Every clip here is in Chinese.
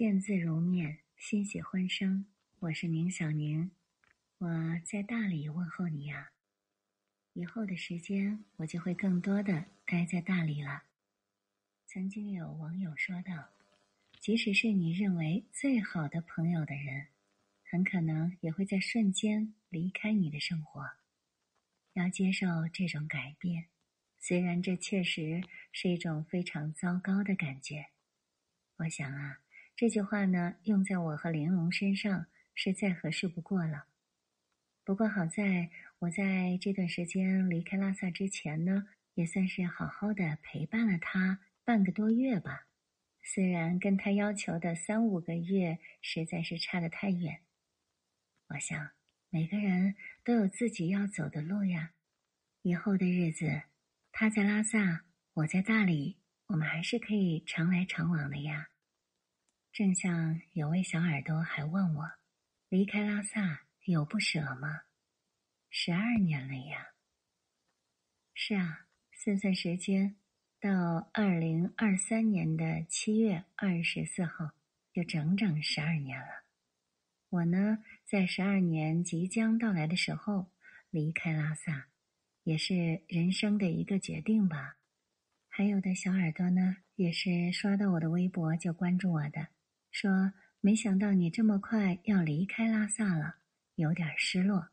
见字如面，欣喜欢声。我是宁小宁，我在大理问候你呀。以后的时间，我就会更多的待在大理了。曾经有网友说道：“即使是你认为最好的朋友的人，很可能也会在瞬间离开你的生活。要接受这种改变，虽然这确实是一种非常糟糕的感觉。我想啊。”这句话呢，用在我和玲珑身上是再合适不过了。不过好在我在这段时间离开拉萨之前呢，也算是好好的陪伴了他半个多月吧。虽然跟他要求的三五个月实在是差得太远。我想每个人都有自己要走的路呀。以后的日子，他在拉萨，我在大理，我们还是可以常来常往的呀。正像有位小耳朵还问我，离开拉萨有不舍吗？十二年了呀。是啊，算算时间，到二零二三年的七月二十四号，就整整十二年了。我呢，在十二年即将到来的时候离开拉萨，也是人生的一个决定吧。还有的小耳朵呢，也是刷到我的微博就关注我的。说：“没想到你这么快要离开拉萨了，有点失落。”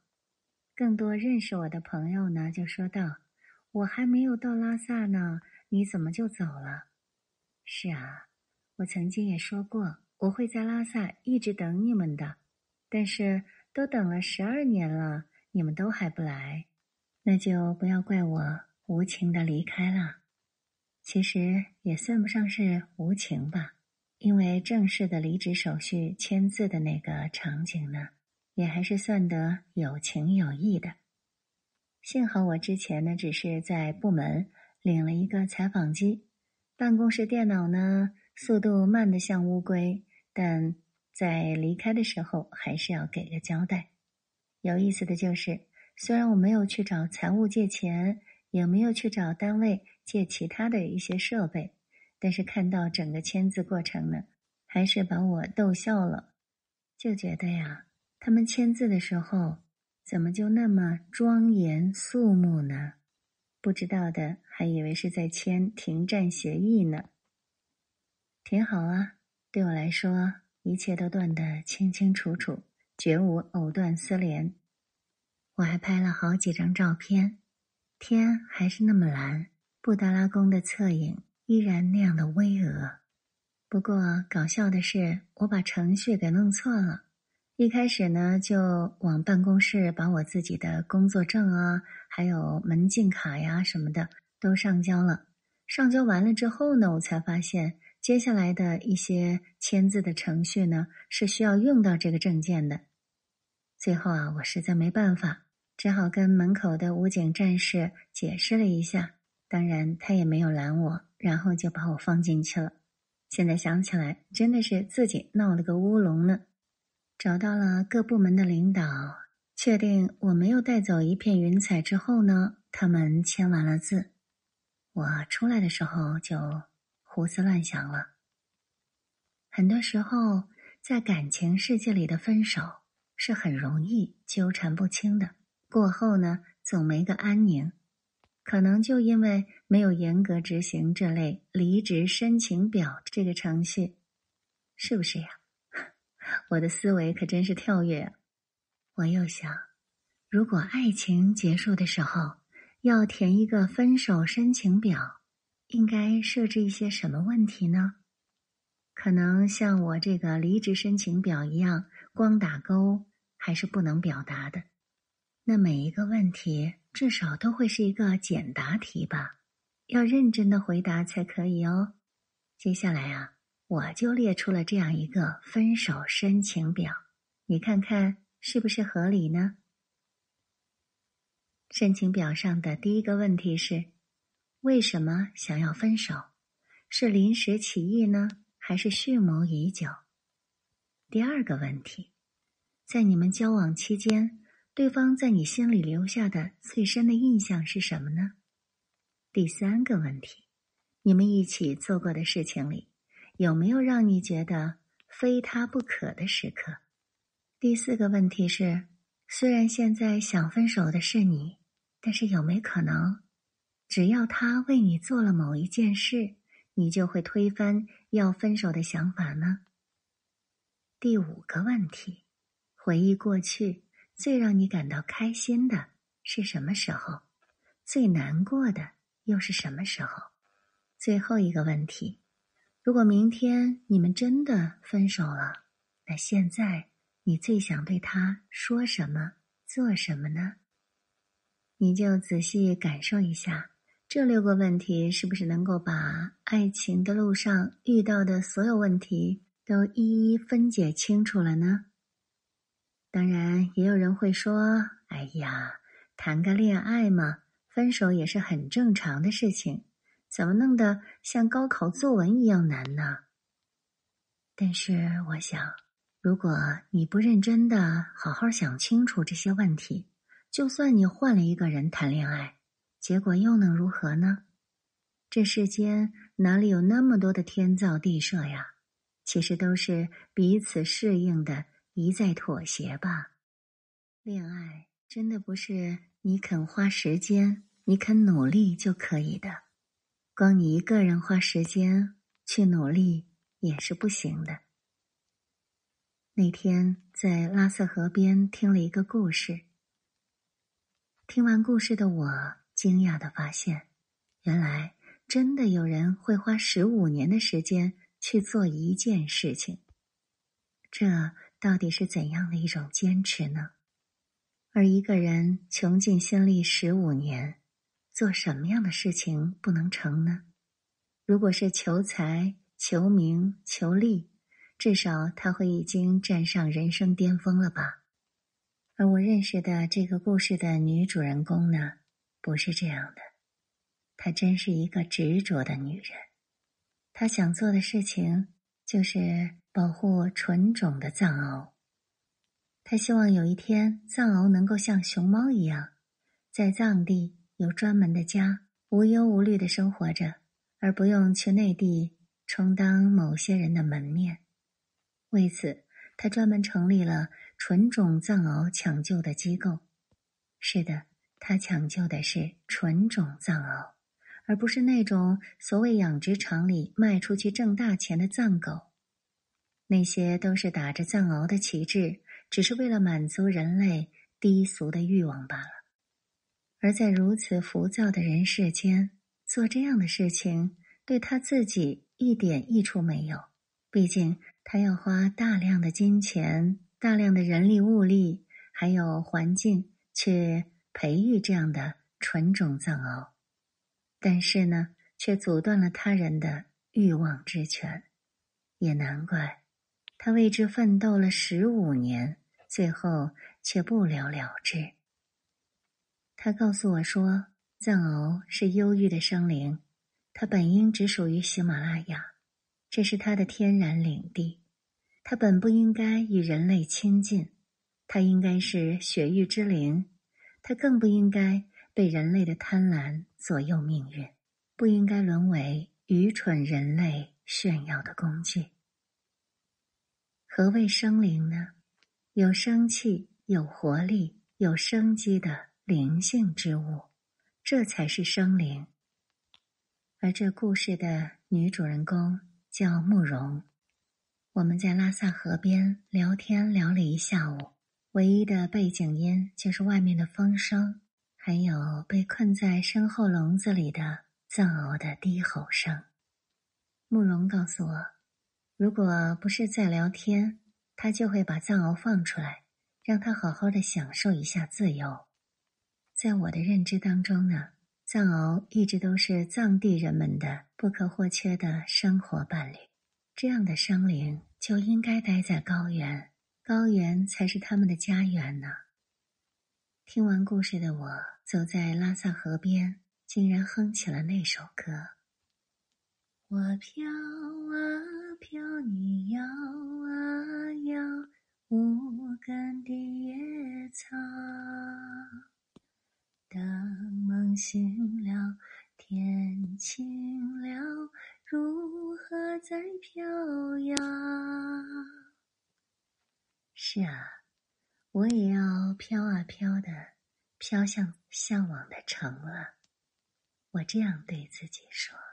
更多认识我的朋友呢，就说道：“我还没有到拉萨呢，你怎么就走了？”是啊，我曾经也说过，我会在拉萨一直等你们的，但是都等了十二年了，你们都还不来，那就不要怪我无情的离开了。其实也算不上是无情吧。因为正式的离职手续签字的那个场景呢，也还是算得有情有义的。幸好我之前呢，只是在部门领了一个采访机，办公室电脑呢速度慢得像乌龟，但在离开的时候还是要给个交代。有意思的就是，虽然我没有去找财务借钱，也没有去找单位借其他的一些设备。但是看到整个签字过程呢，还是把我逗笑了，就觉得呀，他们签字的时候怎么就那么庄严肃穆呢？不知道的还以为是在签停战协议呢。挺好啊，对我来说，一切都断得清清楚楚，绝无藕断丝连。我还拍了好几张照片，天还是那么蓝，布达拉宫的侧影。依然那样的巍峨，不过搞笑的是，我把程序给弄错了。一开始呢，就往办公室把我自己的工作证啊，还有门禁卡呀什么的都上交了。上交完了之后呢，我才发现接下来的一些签字的程序呢是需要用到这个证件的。最后啊，我实在没办法，只好跟门口的武警战士解释了一下。当然，他也没有拦我，然后就把我放进去了。现在想起来，真的是自己闹了个乌龙呢。找到了各部门的领导，确定我没有带走一片云彩之后呢，他们签完了字。我出来的时候就胡思乱想了。很多时候，在感情世界里的分手是很容易纠缠不清的，过后呢，总没个安宁。可能就因为没有严格执行这类离职申请表这个程序，是不是呀？我的思维可真是跳跃！我又想，如果爱情结束的时候要填一个分手申请表，应该设置一些什么问题呢？可能像我这个离职申请表一样，光打勾还是不能表达的。那每一个问题。至少都会是一个简答题吧，要认真的回答才可以哦。接下来啊，我就列出了这样一个分手申请表，你看看是不是合理呢？申请表上的第一个问题是：为什么想要分手？是临时起意呢，还是蓄谋已久？第二个问题，在你们交往期间。对方在你心里留下的最深的印象是什么呢？第三个问题，你们一起做过的事情里，有没有让你觉得非他不可的时刻。第四个问题是：虽然现在想分手的是你，但是有没可能，只要他为你做了某一件事，你就会推翻要分手的想法呢？第五个问题：回忆过去，最让你感到开心的是什么时候？最难过的又是什么时候？最后一个问题：如果明天你们真的分手了，那现在你最想对他说什么、做什么呢？你就仔细感受一下，这六个问题是不是能够把爱情的路上遇到的所有问题都一一分解清楚了呢？当然，也有人会说：“哎呀，谈个恋爱嘛，分手也是很正常的事情。”怎么弄得像高考作文一样难呢？但是我想，如果你不认真的好好想清楚这些问题，就算你换了一个人谈恋爱，结果又能如何呢？这世间哪里有那么多的天造地设呀？其实都是彼此适应的一再妥协吧。恋爱真的不是你肯花时间、你肯努力就可以的。光你一个人花时间去努力也是不行的。那天在拉萨河边听了一个故事，听完故事的我惊讶的发现，原来真的有人会花十五年的时间去做一件事情。这到底是怎样的一种坚持呢？而一个人穷尽心力十五年。做什么样的事情不能成呢？如果是求财、求名、求利，至少他会已经站上人生巅峰了吧？而我认识的这个故事的女主人公呢，不是这样的。她真是一个执着的女人。她想做的事情就是保护纯种的藏獒。他希望有一天，藏獒能够像熊猫一样，在藏地。有专门的家，无忧无虑的生活着，而不用去内地充当某些人的门面。为此，他专门成立了纯种藏獒抢救的机构。是的，他抢救的是纯种藏獒，而不是那种所谓养殖场里卖出去挣大钱的藏狗。那些都是打着藏獒的旗帜，只是为了满足人类低俗的欲望罢了。而在如此浮躁的人世间，做这样的事情对他自己一点益处没有。毕竟他要花大量的金钱、大量的人力物力，还有环境去培育这样的纯种藏獒，但是呢，却阻断了他人的欲望之泉。也难怪，他为之奋斗了十五年，最后却不了了之。他告诉我说：“藏獒是忧郁的生灵，它本应只属于喜马拉雅，这是它的天然领地。它本不应该与人类亲近，它应该是雪域之灵，它更不应该被人类的贪婪左右命运，不应该沦为愚蠢人类炫耀的工具。何谓生灵呢？有生气、有活力、有生机的。”灵性之物，这才是生灵。而这故事的女主人公叫慕容。我们在拉萨河边聊天聊了一下午，唯一的背景音就是外面的风声，还有被困在身后笼子里的藏獒的低吼声。慕容告诉我，如果不是在聊天，他就会把藏獒放出来，让他好好的享受一下自由。在我的认知当中呢，藏獒一直都是藏地人们的不可或缺的生活伴侣。这样的生灵就应该待在高原，高原才是他们的家园呢。听完故事的我，走在拉萨河边，竟然哼起了那首歌。我飘啊飘，你摇啊摇，无根的野草。当梦醒了，天晴了，如何再飘摇？是啊，我也要飘啊飘的，飘向向往的城了。我这样对自己说。